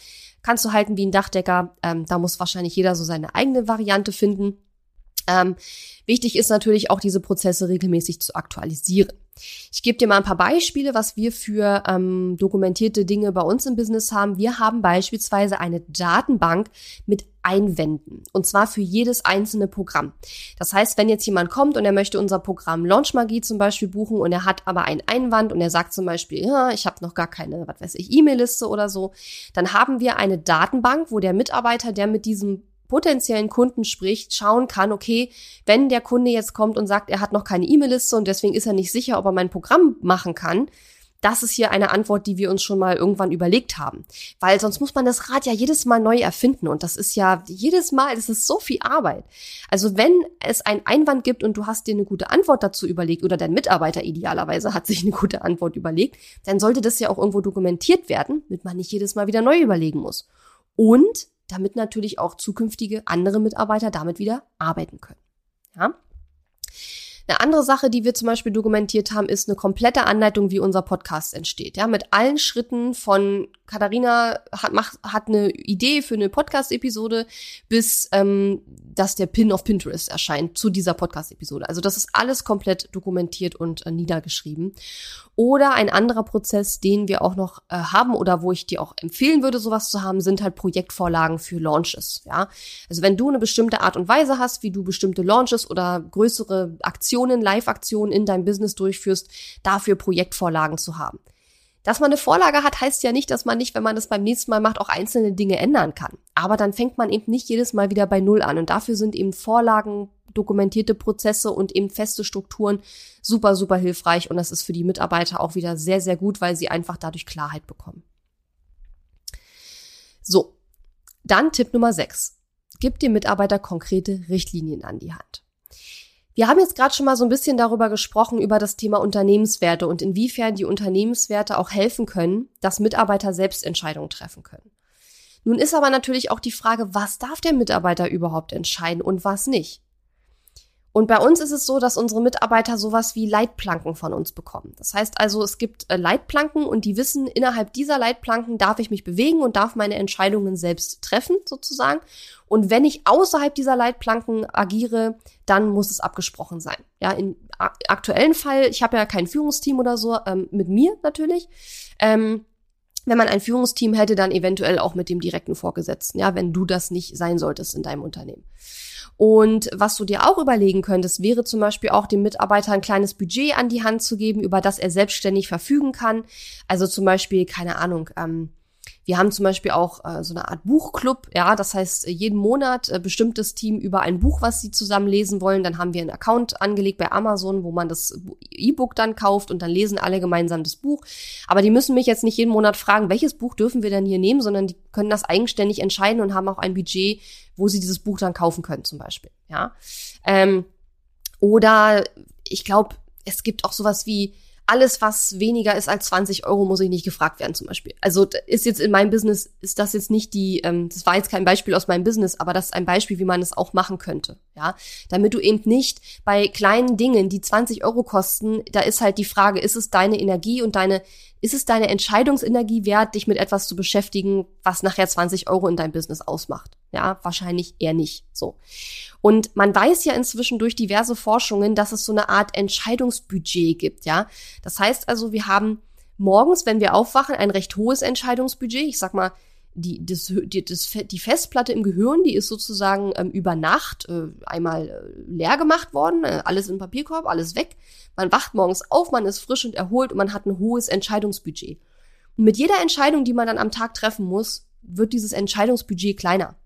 A: Kannst du halten wie ein Dachdecker. Ähm, da muss wahrscheinlich jeder so seine eigene Variante finden. Ähm, wichtig ist natürlich auch, diese Prozesse regelmäßig zu aktualisieren. Ich gebe dir mal ein paar Beispiele, was wir für ähm, dokumentierte Dinge bei uns im Business haben. Wir haben beispielsweise eine Datenbank mit Einwänden und zwar für jedes einzelne Programm. Das heißt, wenn jetzt jemand kommt und er möchte unser Programm Launch Magie zum Beispiel buchen und er hat aber einen Einwand und er sagt zum Beispiel, ja, ich habe noch gar keine, was weiß ich, E-Mail-Liste oder so, dann haben wir eine Datenbank, wo der Mitarbeiter, der mit diesem potenziellen Kunden spricht, schauen kann, okay, wenn der Kunde jetzt kommt und sagt, er hat noch keine E-Mail-Liste und deswegen ist er nicht sicher, ob er mein Programm machen kann, das ist hier eine Antwort, die wir uns schon mal irgendwann überlegt haben. Weil sonst muss man das Rad ja jedes Mal neu erfinden. Und das ist ja jedes Mal, das ist so viel Arbeit. Also wenn es einen Einwand gibt und du hast dir eine gute Antwort dazu überlegt oder dein Mitarbeiter idealerweise hat sich eine gute Antwort überlegt, dann sollte das ja auch irgendwo dokumentiert werden, damit man nicht jedes Mal wieder neu überlegen muss. Und damit natürlich auch zukünftige andere Mitarbeiter damit wieder arbeiten können. Ja? Eine andere Sache, die wir zum Beispiel dokumentiert haben, ist eine komplette Anleitung, wie unser Podcast entsteht. Ja, mit allen Schritten von Katharina hat, macht, hat eine Idee für eine Podcast-Episode, bis ähm, dass der Pin auf Pinterest erscheint zu dieser Podcast-Episode. Also das ist alles komplett dokumentiert und äh, niedergeschrieben. Oder ein anderer Prozess, den wir auch noch äh, haben oder wo ich dir auch empfehlen würde, sowas zu haben, sind halt Projektvorlagen für Launches. Ja, also wenn du eine bestimmte Art und Weise hast, wie du bestimmte Launches oder größere Aktionen, Live-Aktionen in deinem Business durchführst, dafür Projektvorlagen zu haben. Dass man eine Vorlage hat, heißt ja nicht, dass man nicht, wenn man das beim nächsten Mal macht, auch einzelne Dinge ändern kann. Aber dann fängt man eben nicht jedes Mal wieder bei Null an. Und dafür sind eben Vorlagen, dokumentierte Prozesse und eben feste Strukturen super, super hilfreich. Und das ist für die Mitarbeiter auch wieder sehr, sehr gut, weil sie einfach dadurch Klarheit bekommen. So. Dann Tipp Nummer 6. Gib dem Mitarbeiter konkrete Richtlinien an die Hand. Wir haben jetzt gerade schon mal so ein bisschen darüber gesprochen, über das Thema Unternehmenswerte und inwiefern die Unternehmenswerte auch helfen können, dass Mitarbeiter selbst Entscheidungen treffen können. Nun ist aber natürlich auch die Frage, was darf der Mitarbeiter überhaupt entscheiden und was nicht? Und bei uns ist es so, dass unsere Mitarbeiter sowas wie Leitplanken von uns bekommen. Das heißt also, es gibt äh, Leitplanken und die wissen, innerhalb dieser Leitplanken darf ich mich bewegen und darf meine Entscheidungen selbst treffen, sozusagen. Und wenn ich außerhalb dieser Leitplanken agiere, dann muss es abgesprochen sein. Ja, im aktuellen Fall, ich habe ja kein Führungsteam oder so, ähm, mit mir natürlich. Ähm, wenn man ein Führungsteam hätte, dann eventuell auch mit dem direkten Vorgesetzten, ja, wenn du das nicht sein solltest in deinem Unternehmen. Und was du dir auch überlegen könntest, wäre zum Beispiel auch dem Mitarbeiter ein kleines Budget an die Hand zu geben, über das er selbstständig verfügen kann. Also zum Beispiel, keine Ahnung, ähm, wir haben zum Beispiel auch äh, so eine Art Buchclub, ja, das heißt, jeden Monat äh, das Team über ein Buch, was sie zusammen lesen wollen. Dann haben wir einen Account angelegt bei Amazon, wo man das E-Book dann kauft und dann lesen alle gemeinsam das Buch. Aber die müssen mich jetzt nicht jeden Monat fragen, welches Buch dürfen wir denn hier nehmen, sondern die können das eigenständig entscheiden und haben auch ein Budget, wo sie dieses Buch dann kaufen können, zum Beispiel. Ja. Ähm, oder ich glaube, es gibt auch sowas wie alles, was weniger ist als 20 Euro, muss ich nicht gefragt werden zum Beispiel. Also ist jetzt in meinem Business, ist das jetzt nicht die, ähm, das war jetzt kein Beispiel aus meinem Business, aber das ist ein Beispiel, wie man es auch machen könnte. Ja, damit du eben nicht bei kleinen Dingen, die 20 Euro kosten, da ist halt die Frage, ist es deine Energie und deine ist es deine Entscheidungsenergie wert, dich mit etwas zu beschäftigen, was nachher 20 Euro in deinem Business ausmacht? Ja, wahrscheinlich eher nicht. So. Und man weiß ja inzwischen durch diverse Forschungen, dass es so eine Art Entscheidungsbudget gibt, ja. Das heißt also, wir haben morgens, wenn wir aufwachen, ein recht hohes Entscheidungsbudget. Ich sag mal, die, das, die, das, die Festplatte im Gehirn, die ist sozusagen ähm, über Nacht äh, einmal äh, leer gemacht worden, äh, alles im Papierkorb, alles weg. Man wacht morgens auf, man ist frisch und erholt und man hat ein hohes Entscheidungsbudget. Und mit jeder Entscheidung, die man dann am Tag treffen muss, wird dieses Entscheidungsbudget kleiner.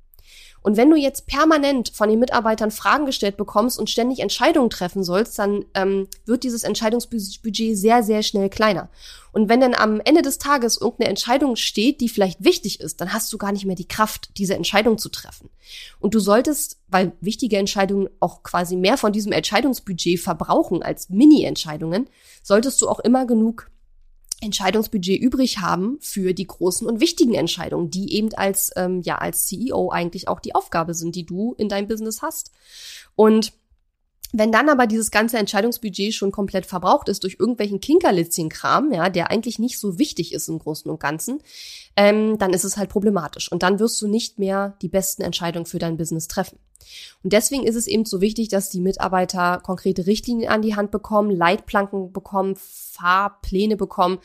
A: Und wenn du jetzt permanent von den Mitarbeitern Fragen gestellt bekommst und ständig Entscheidungen treffen sollst, dann ähm, wird dieses Entscheidungsbudget sehr, sehr schnell kleiner. Und wenn dann am Ende des Tages irgendeine Entscheidung steht, die vielleicht wichtig ist, dann hast du gar nicht mehr die Kraft, diese Entscheidung zu treffen. Und du solltest, weil wichtige Entscheidungen auch quasi mehr von diesem Entscheidungsbudget verbrauchen als Mini-Entscheidungen, solltest du auch immer genug Entscheidungsbudget übrig haben für die großen und wichtigen Entscheidungen, die eben als ähm, ja als CEO eigentlich auch die Aufgabe sind, die du in deinem Business hast. Und Wenn dann aber dieses ganze Entscheidungsbudget schon komplett verbraucht ist durch irgendwelchen Kinkerlitzchen-Kram, ja, der eigentlich nicht so wichtig ist im Großen und Ganzen, ähm, dann ist es halt problematisch. Und dann wirst du nicht mehr die besten Entscheidungen für dein Business treffen. Und deswegen ist es eben so wichtig, dass die Mitarbeiter konkrete Richtlinien an die Hand bekommen, Leitplanken bekommen, Fahrpläne bekommen.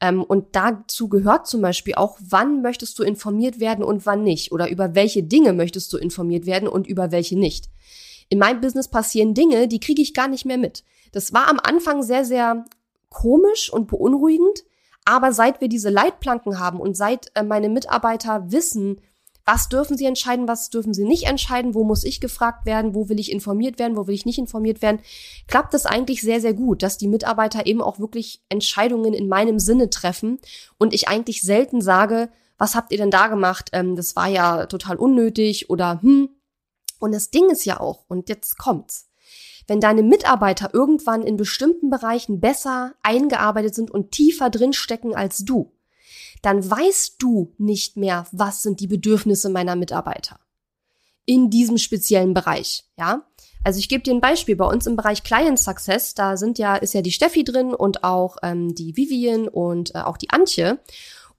A: Ähm, und dazu gehört zum Beispiel auch, wann möchtest du informiert werden und wann nicht. Oder über welche Dinge möchtest du informiert werden und über welche nicht in meinem Business passieren Dinge, die kriege ich gar nicht mehr mit. Das war am Anfang sehr, sehr komisch und beunruhigend, aber seit wir diese Leitplanken haben und seit äh, meine Mitarbeiter wissen, was dürfen sie entscheiden, was dürfen sie nicht entscheiden, wo muss ich gefragt werden, wo will ich informiert werden, wo will ich nicht informiert werden, klappt es eigentlich sehr, sehr gut, dass die Mitarbeiter eben auch wirklich Entscheidungen in meinem Sinne treffen und ich eigentlich selten sage, was habt ihr denn da gemacht? Ähm, das war ja total unnötig oder hm, und das Ding ist ja auch, und jetzt kommt's, wenn deine Mitarbeiter irgendwann in bestimmten Bereichen besser eingearbeitet sind und tiefer drinstecken als du, dann weißt du nicht mehr, was sind die Bedürfnisse meiner Mitarbeiter in diesem speziellen Bereich, ja? Also ich gebe dir ein Beispiel. Bei uns im Bereich Client Success, da sind ja, ist ja die Steffi drin und auch ähm, die Vivian und äh, auch die Antje.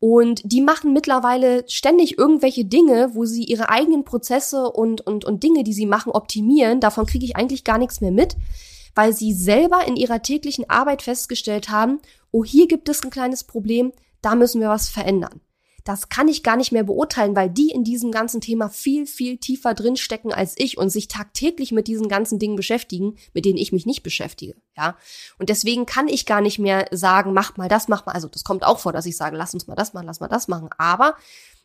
A: Und die machen mittlerweile ständig irgendwelche Dinge, wo sie ihre eigenen Prozesse und, und, und Dinge, die sie machen, optimieren. Davon kriege ich eigentlich gar nichts mehr mit, weil sie selber in ihrer täglichen Arbeit festgestellt haben, oh, hier gibt es ein kleines Problem, da müssen wir was verändern das kann ich gar nicht mehr beurteilen, weil die in diesem ganzen Thema viel, viel tiefer drinstecken als ich und sich tagtäglich mit diesen ganzen Dingen beschäftigen, mit denen ich mich nicht beschäftige. Ja. Und deswegen kann ich gar nicht mehr sagen, mach mal das, mach mal. Also das kommt auch vor, dass ich sage, lass uns mal das machen, lass mal das machen. Aber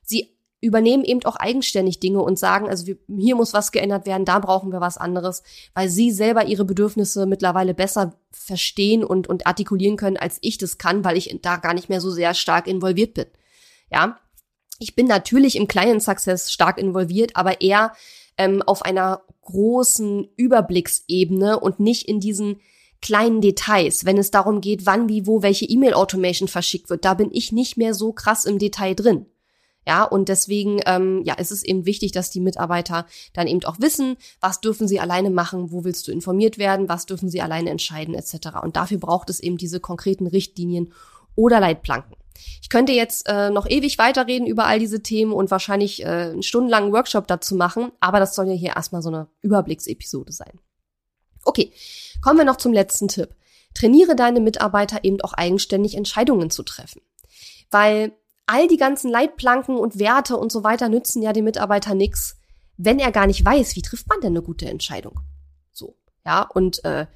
A: sie übernehmen eben auch eigenständig Dinge und sagen, also hier muss was geändert werden, da brauchen wir was anderes, weil sie selber ihre Bedürfnisse mittlerweile besser verstehen und, und artikulieren können, als ich das kann, weil ich da gar nicht mehr so sehr stark involviert bin. Ja, ich bin natürlich im Client Success stark involviert, aber eher ähm, auf einer großen Überblicksebene und nicht in diesen kleinen Details, wenn es darum geht, wann, wie, wo, welche E-Mail-Automation verschickt wird. Da bin ich nicht mehr so krass im Detail drin. Ja, und deswegen, ähm, ja, ist es eben wichtig, dass die Mitarbeiter dann eben auch wissen, was dürfen sie alleine machen, wo willst du informiert werden, was dürfen sie alleine entscheiden, etc. Und dafür braucht es eben diese konkreten Richtlinien oder Leitplanken. Ich könnte jetzt äh, noch ewig weiterreden über all diese Themen und wahrscheinlich äh, einen stundenlangen Workshop dazu machen, aber das soll ja hier erstmal so eine Überblicksepisode sein. Okay, kommen wir noch zum letzten Tipp. Trainiere deine Mitarbeiter eben auch eigenständig Entscheidungen zu treffen. Weil all die ganzen Leitplanken und Werte und so weiter nützen ja dem Mitarbeiter nix, wenn er gar nicht weiß, wie trifft man denn eine gute Entscheidung. So, ja, und äh,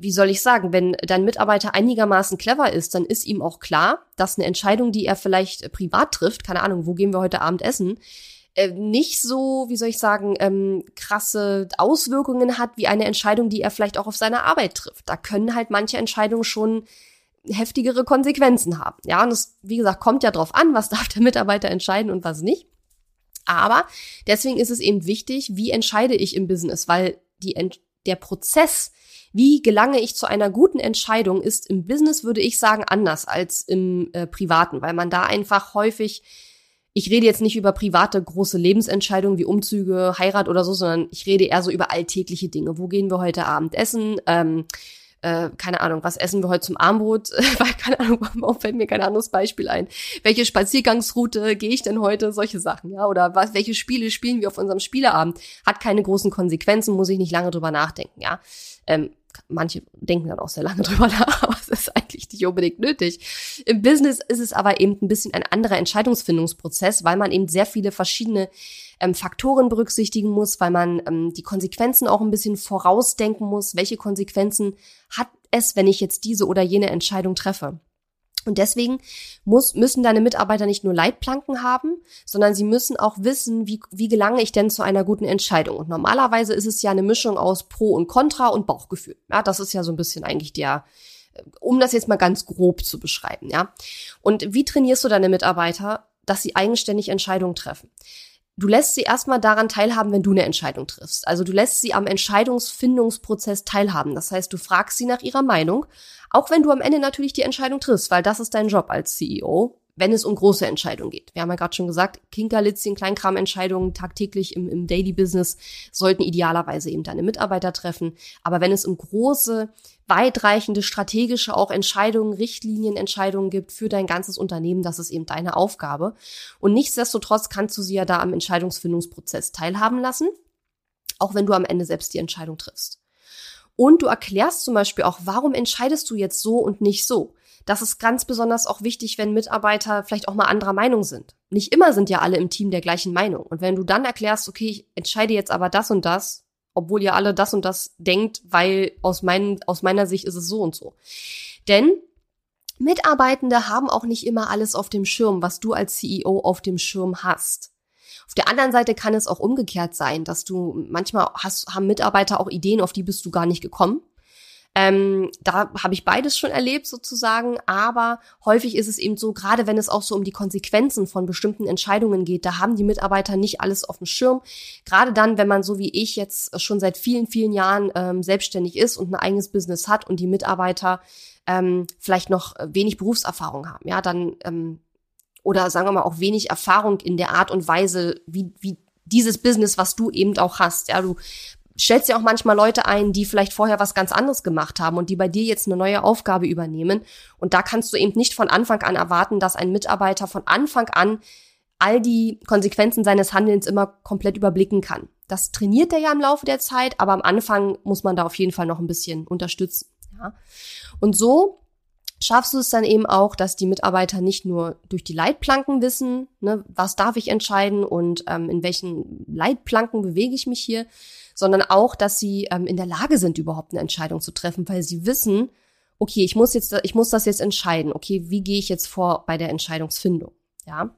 A: wie soll ich sagen, wenn dein Mitarbeiter einigermaßen clever ist, dann ist ihm auch klar, dass eine Entscheidung, die er vielleicht äh, privat trifft, keine Ahnung, wo gehen wir heute Abend essen, äh, nicht so, wie soll ich sagen, ähm, krasse Auswirkungen hat wie eine Entscheidung, die er vielleicht auch auf seiner Arbeit trifft. Da können halt manche Entscheidungen schon heftigere Konsequenzen haben. Ja, und das, wie gesagt, kommt ja drauf an, was darf der Mitarbeiter entscheiden und was nicht. Aber deswegen ist es eben wichtig, wie entscheide ich im Business, weil die, der Prozess, wie gelange ich zu einer guten Entscheidung, ist im Business, würde ich sagen, anders als im äh, Privaten, weil man da einfach häufig, ich rede jetzt nicht über private große Lebensentscheidungen wie Umzüge, Heirat oder so, sondern ich rede eher so über alltägliche Dinge. Wo gehen wir heute Abend essen? Ähm, äh, keine Ahnung, was essen wir heute zum Armbrot? Weil, keine Ahnung, warum fällt mir kein anderes Beispiel ein. Welche Spaziergangsroute gehe ich denn heute? Solche Sachen, ja. Oder was, welche Spiele spielen wir auf unserem Spieleabend? Hat keine großen Konsequenzen, muss ich nicht lange drüber nachdenken, ja. Ähm, manche denken dann auch sehr lange drüber nach, aber es ist nicht unbedingt nötig. Im Business ist es aber eben ein bisschen ein anderer Entscheidungsfindungsprozess, weil man eben sehr viele verschiedene ähm, Faktoren berücksichtigen muss, weil man ähm, die Konsequenzen auch ein bisschen vorausdenken muss. Welche Konsequenzen hat es, wenn ich jetzt diese oder jene Entscheidung treffe? Und deswegen muss, müssen deine Mitarbeiter nicht nur Leitplanken haben, sondern sie müssen auch wissen, wie, wie gelange ich denn zu einer guten Entscheidung. Und normalerweise ist es ja eine Mischung aus Pro und Contra und Bauchgefühl. Ja, das ist ja so ein bisschen eigentlich der, um das jetzt mal ganz grob zu beschreiben, ja. Und wie trainierst du deine Mitarbeiter, dass sie eigenständig Entscheidungen treffen? Du lässt sie erstmal daran teilhaben, wenn du eine Entscheidung triffst. Also du lässt sie am Entscheidungsfindungsprozess teilhaben. Das heißt, du fragst sie nach ihrer Meinung, auch wenn du am Ende natürlich die Entscheidung triffst, weil das ist dein Job als CEO, wenn es um große Entscheidungen geht. Wir haben ja gerade schon gesagt, Kinkerlitzchen, Kleinkramentscheidungen tagtäglich im, im Daily Business sollten idealerweise eben deine Mitarbeiter treffen. Aber wenn es um große, weitreichende, strategische auch Entscheidungen, Richtlinienentscheidungen gibt für dein ganzes Unternehmen, das ist eben deine Aufgabe. Und nichtsdestotrotz kannst du sie ja da am Entscheidungsfindungsprozess teilhaben lassen, auch wenn du am Ende selbst die Entscheidung triffst. Und du erklärst zum Beispiel auch, warum entscheidest du jetzt so und nicht so? Das ist ganz besonders auch wichtig, wenn Mitarbeiter vielleicht auch mal anderer Meinung sind. Nicht immer sind ja alle im Team der gleichen Meinung. Und wenn du dann erklärst, okay, ich entscheide jetzt aber das und das, obwohl ihr alle das und das denkt, weil aus, mein, aus meiner Sicht ist es so und so. Denn Mitarbeitende haben auch nicht immer alles auf dem Schirm, was du als CEO auf dem Schirm hast. Auf der anderen Seite kann es auch umgekehrt sein, dass du manchmal hast, haben Mitarbeiter auch Ideen, auf die bist du gar nicht gekommen. Ähm, da habe ich beides schon erlebt sozusagen, aber häufig ist es eben so, gerade wenn es auch so um die Konsequenzen von bestimmten Entscheidungen geht, da haben die Mitarbeiter nicht alles auf dem Schirm. Gerade dann, wenn man so wie ich jetzt schon seit vielen, vielen Jahren ähm, selbstständig ist und ein eigenes Business hat und die Mitarbeiter ähm, vielleicht noch wenig Berufserfahrung haben, ja, dann ähm, oder sagen wir mal auch wenig Erfahrung in der Art und Weise, wie, wie dieses Business, was du eben auch hast. Ja, du stellst ja auch manchmal Leute ein, die vielleicht vorher was ganz anderes gemacht haben und die bei dir jetzt eine neue Aufgabe übernehmen. Und da kannst du eben nicht von Anfang an erwarten, dass ein Mitarbeiter von Anfang an all die Konsequenzen seines Handelns immer komplett überblicken kann. Das trainiert er ja im Laufe der Zeit, aber am Anfang muss man da auf jeden Fall noch ein bisschen unterstützen. Ja. Und so schaffst du es dann eben auch, dass die Mitarbeiter nicht nur durch die Leitplanken wissen, ne, was darf ich entscheiden und ähm, in welchen Leitplanken bewege ich mich hier, sondern auch, dass sie ähm, in der Lage sind, überhaupt eine Entscheidung zu treffen, weil sie wissen, okay, ich muss jetzt, ich muss das jetzt entscheiden. Okay, wie gehe ich jetzt vor bei der Entscheidungsfindung? Ja.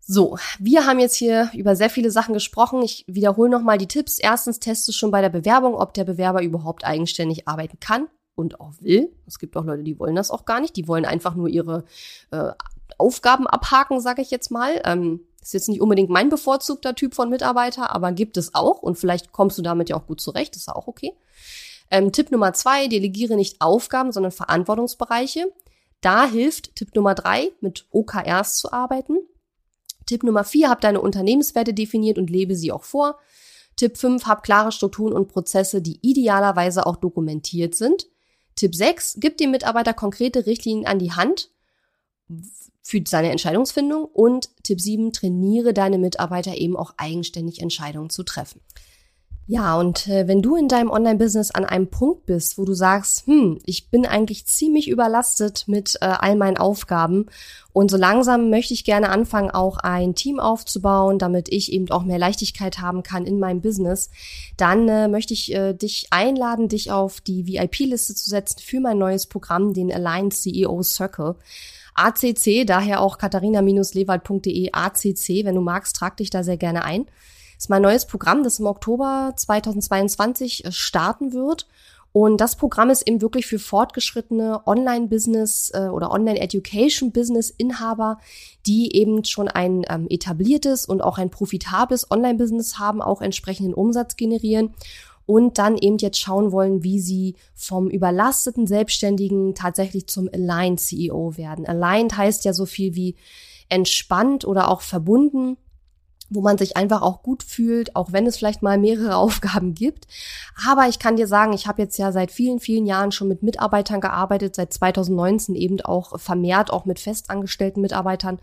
A: So, wir haben jetzt hier über sehr viele Sachen gesprochen. Ich wiederhole nochmal die Tipps. Erstens teste schon bei der Bewerbung, ob der Bewerber überhaupt eigenständig arbeiten kann und auch will. Es gibt auch Leute, die wollen das auch gar nicht. Die wollen einfach nur ihre äh, Aufgaben abhaken, sage ich jetzt mal. Ähm, ist jetzt nicht unbedingt mein bevorzugter Typ von Mitarbeiter, aber gibt es auch und vielleicht kommst du damit ja auch gut zurecht, ist auch okay. Ähm, Tipp Nummer zwei, delegiere nicht Aufgaben, sondern Verantwortungsbereiche. Da hilft Tipp Nummer drei, mit OKRs zu arbeiten. Tipp Nummer vier, hab deine Unternehmenswerte definiert und lebe sie auch vor. Tipp 5, hab klare Strukturen und Prozesse, die idealerweise auch dokumentiert sind. Tipp 6, gib dem Mitarbeiter konkrete Richtlinien an die Hand, für seine Entscheidungsfindung und Tipp 7, trainiere deine Mitarbeiter eben auch eigenständig Entscheidungen zu treffen. Ja, und äh, wenn du in deinem Online-Business an einem Punkt bist, wo du sagst, hm, ich bin eigentlich ziemlich überlastet mit äh, all meinen Aufgaben und so langsam möchte ich gerne anfangen, auch ein Team aufzubauen, damit ich eben auch mehr Leichtigkeit haben kann in meinem Business, dann äh, möchte ich äh, dich einladen, dich auf die VIP-Liste zu setzen für mein neues Programm, den Align CEO Circle. ACC, daher auch katharina-lewald.de ACC. Wenn du magst, trag dich da sehr gerne ein. Das ist mein neues Programm, das im Oktober 2022 äh, starten wird. Und das Programm ist eben wirklich für fortgeschrittene Online-Business äh, oder Online-Education-Business-Inhaber, die eben schon ein ähm, etabliertes und auch ein profitables Online-Business haben, auch entsprechenden Umsatz generieren und dann eben jetzt schauen wollen, wie sie vom überlasteten Selbstständigen tatsächlich zum Aligned CEO werden. Aligned heißt ja so viel wie entspannt oder auch verbunden wo man sich einfach auch gut fühlt, auch wenn es vielleicht mal mehrere Aufgaben gibt. Aber ich kann dir sagen, ich habe jetzt ja seit vielen, vielen Jahren schon mit Mitarbeitern gearbeitet, seit 2019 eben auch vermehrt auch mit festangestellten Mitarbeitern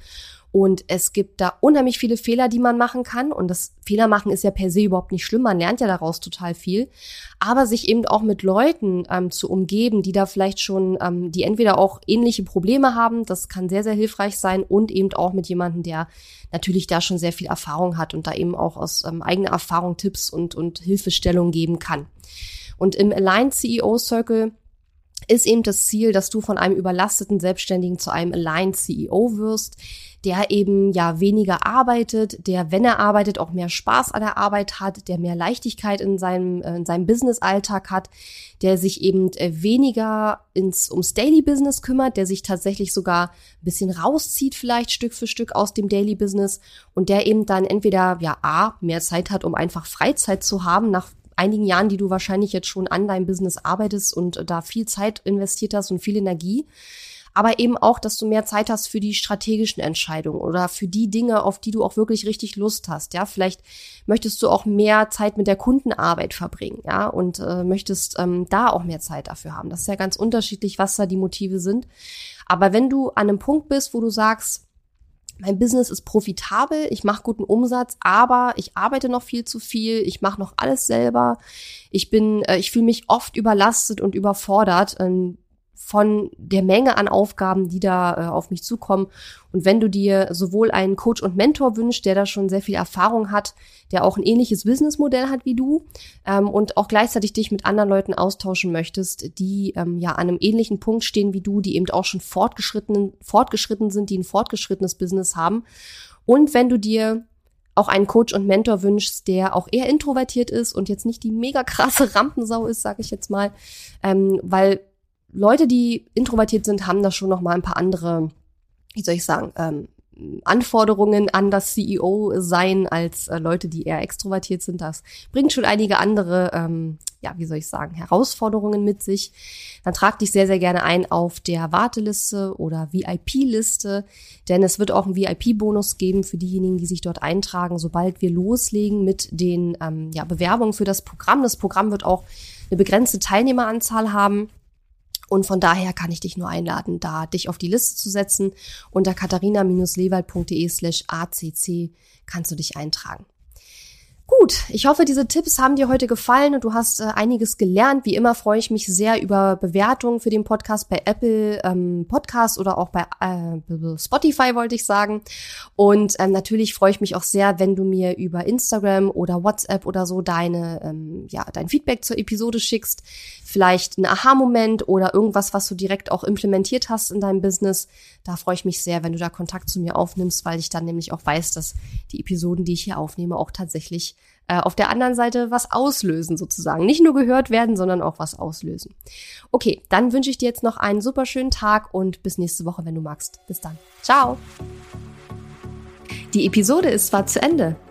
A: und es gibt da unheimlich viele Fehler, die man machen kann. Und das Fehler machen ist ja per se überhaupt nicht schlimm. Man lernt ja daraus total viel. Aber sich eben auch mit Leuten ähm, zu umgeben, die da vielleicht schon, ähm, die entweder auch ähnliche Probleme haben, das kann sehr, sehr hilfreich sein. Und eben auch mit jemandem, der natürlich da schon sehr viel Erfahrung hat und da eben auch aus ähm, eigener Erfahrung Tipps und, und Hilfestellung geben kann. Und im Align CEO Circle ist eben das Ziel, dass du von einem überlasteten Selbstständigen zu einem Aligned CEO wirst, der eben ja weniger arbeitet, der, wenn er arbeitet, auch mehr Spaß an der Arbeit hat, der mehr Leichtigkeit in seinem, äh, in seinem Business-Alltag hat, der sich eben äh, weniger ins, ums Daily Business kümmert, der sich tatsächlich sogar ein bisschen rauszieht, vielleicht Stück für Stück aus dem Daily Business und der eben dann entweder ja A, mehr Zeit hat, um einfach Freizeit zu haben nach einigen Jahren, die du wahrscheinlich jetzt schon an deinem Business arbeitest und da viel Zeit investiert hast und viel Energie aber eben auch, dass du mehr Zeit hast für die strategischen Entscheidungen oder für die Dinge, auf die du auch wirklich richtig Lust hast. Ja, vielleicht möchtest du auch mehr Zeit mit der Kundenarbeit verbringen, ja, und äh, möchtest ähm, da auch mehr Zeit dafür haben. Das ist ja ganz unterschiedlich, was da die Motive sind. Aber wenn du an einem Punkt bist, wo du sagst, mein Business ist profitabel, ich mache guten Umsatz, aber ich arbeite noch viel zu viel, ich mache noch alles selber, ich bin, äh, ich fühle mich oft überlastet und überfordert. Ähm, von der Menge an Aufgaben, die da äh, auf mich zukommen. Und wenn du dir sowohl einen Coach und Mentor wünschst, der da schon sehr viel Erfahrung hat, der auch ein ähnliches Businessmodell hat wie du ähm, und auch gleichzeitig dich mit anderen Leuten austauschen möchtest, die ähm, ja an einem ähnlichen Punkt stehen wie du, die eben auch schon fortgeschritten, fortgeschritten sind, die ein fortgeschrittenes Business haben. Und wenn du dir auch einen Coach und Mentor wünschst, der auch eher introvertiert ist und jetzt nicht die mega krasse Rampensau ist, sage ich jetzt mal, ähm, weil Leute, die introvertiert sind, haben da schon noch mal ein paar andere, wie soll ich sagen, ähm, Anforderungen an das CEO sein als äh, Leute, die eher extrovertiert sind. Das bringt schon einige andere, ähm, ja, wie soll ich sagen, Herausforderungen mit sich. Dann trag dich sehr, sehr gerne ein auf der Warteliste oder VIP-Liste, denn es wird auch einen VIP-Bonus geben für diejenigen, die sich dort eintragen, sobald wir loslegen mit den ähm, ja, Bewerbungen für das Programm. Das Programm wird auch eine begrenzte Teilnehmeranzahl haben. Und von daher kann ich dich nur einladen, da dich auf die Liste zu setzen. Unter katharina-lewald.de slash acc kannst du dich eintragen. Gut, ich hoffe, diese Tipps haben dir heute gefallen und du hast äh, einiges gelernt. Wie immer freue ich mich sehr über Bewertungen für den Podcast bei Apple ähm, Podcast oder auch bei äh, Spotify, wollte ich sagen. Und ähm, natürlich freue ich mich auch sehr, wenn du mir über Instagram oder WhatsApp oder so deine, ähm, ja, dein Feedback zur Episode schickst. Vielleicht ein Aha-Moment oder irgendwas, was du direkt auch implementiert hast in deinem Business. Da freue ich mich sehr, wenn du da Kontakt zu mir aufnimmst, weil ich dann nämlich auch weiß, dass die Episoden, die ich hier aufnehme, auch tatsächlich äh, auf der anderen Seite was auslösen sozusagen. Nicht nur gehört werden, sondern auch was auslösen. Okay, dann wünsche ich dir jetzt noch einen super schönen Tag und bis nächste Woche, wenn du magst. Bis dann. Ciao. Die Episode ist zwar zu Ende,